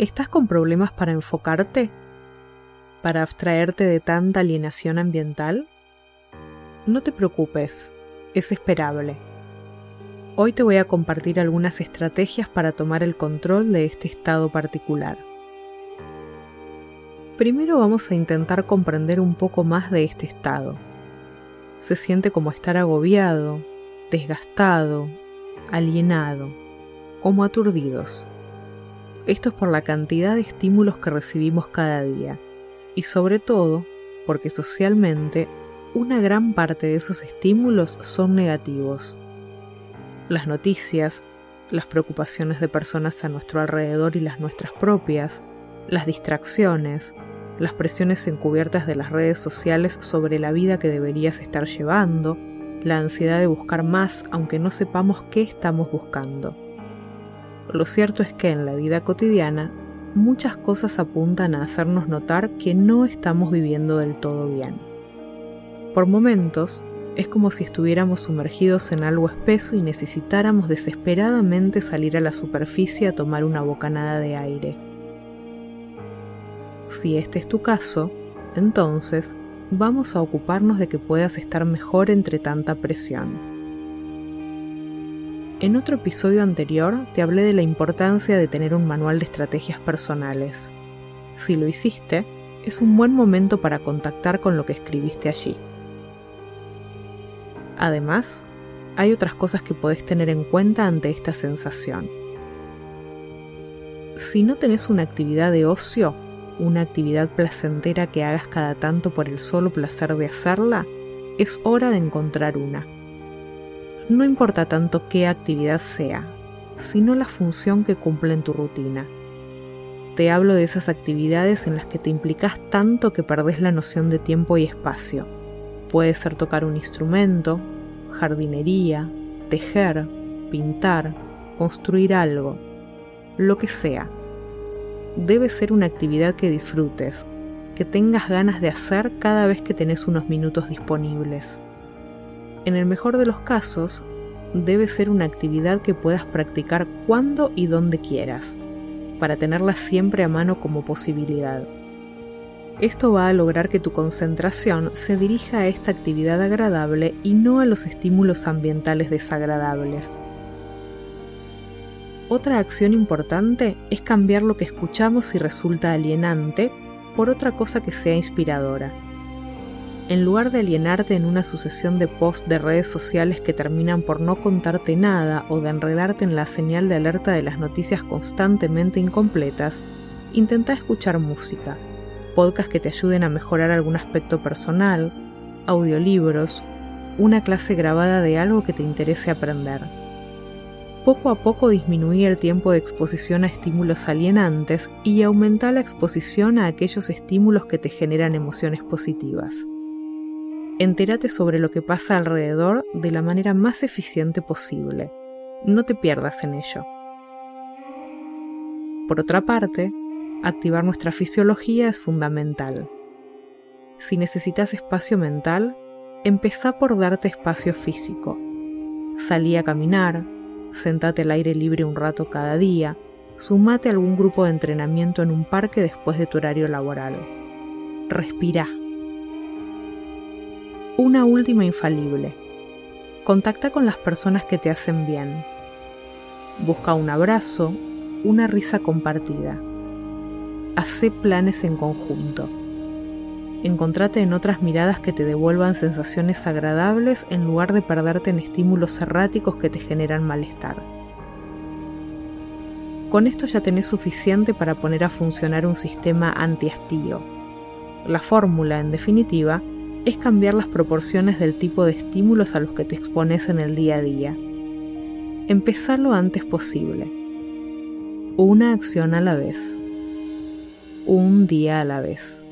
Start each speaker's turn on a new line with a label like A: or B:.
A: ¿Estás con problemas para enfocarte? ¿Para abstraerte de tanta alienación ambiental? No te preocupes, es esperable. Hoy te voy a compartir algunas estrategias para tomar el control de este estado particular. Primero vamos a intentar comprender un poco más de este estado. Se siente como estar agobiado, desgastado, alienado, como aturdidos. Esto es por la cantidad de estímulos que recibimos cada día y sobre todo porque socialmente una gran parte de esos estímulos son negativos. Las noticias, las preocupaciones de personas a nuestro alrededor y las nuestras propias, las distracciones, las presiones encubiertas de las redes sociales sobre la vida que deberías estar llevando, la ansiedad de buscar más aunque no sepamos qué estamos buscando. Lo cierto es que en la vida cotidiana muchas cosas apuntan a hacernos notar que no estamos viviendo del todo bien. Por momentos, es como si estuviéramos sumergidos en algo espeso y necesitáramos desesperadamente salir a la superficie a tomar una bocanada de aire. Si este es tu caso, entonces vamos a ocuparnos de que puedas estar mejor entre tanta presión. En otro episodio anterior te hablé de la importancia de tener un manual de estrategias personales. Si lo hiciste, es un buen momento para contactar con lo que escribiste allí. Además, hay otras cosas que podés tener en cuenta ante esta sensación. Si no tenés una actividad de ocio, una actividad placentera que hagas cada tanto por el solo placer de hacerla, es hora de encontrar una no importa tanto qué actividad sea, sino la función que cumple en tu rutina. Te hablo de esas actividades en las que te implicas tanto que perdés la noción de tiempo y espacio. Puede ser tocar un instrumento, jardinería, tejer, pintar, construir algo, lo que sea. Debe ser una actividad que disfrutes, que tengas ganas de hacer cada vez que tenés unos minutos disponibles. En el mejor de los casos, debe ser una actividad que puedas practicar cuando y donde quieras, para tenerla siempre a mano como posibilidad. Esto va a lograr que tu concentración se dirija a esta actividad agradable y no a los estímulos ambientales desagradables. Otra acción importante es cambiar lo que escuchamos y resulta alienante por otra cosa que sea inspiradora en lugar de alienarte en una sucesión de posts de redes sociales que terminan por no contarte nada o de enredarte en la señal de alerta de las noticias constantemente incompletas, intenta escuchar música, podcasts que te ayuden a mejorar algún aspecto personal, audiolibros, una clase grabada de algo que te interese aprender. Poco a poco disminuí el tiempo de exposición a estímulos alienantes y aumenta la exposición a aquellos estímulos que te generan emociones positivas entérate sobre lo que pasa alrededor de la manera más eficiente posible. No te pierdas en ello. Por otra parte, activar nuestra fisiología es fundamental. Si necesitas espacio mental, empezá por darte espacio físico. Salí a caminar, sentate al aire libre un rato cada día, sumate a algún grupo de entrenamiento en un parque después de tu horario laboral. Respira una última infalible. Contacta con las personas que te hacen bien. Busca un abrazo, una risa compartida. Hacé planes en conjunto. Encontrate en otras miradas que te devuelvan sensaciones agradables en lugar de perderte en estímulos erráticos que te generan malestar. Con esto ya tenés suficiente para poner a funcionar un sistema anti-hastío. La fórmula, en definitiva, es cambiar las proporciones del tipo de estímulos a los que te expones en el día a día. Empezar lo antes posible. Una acción a la vez. Un día a la vez.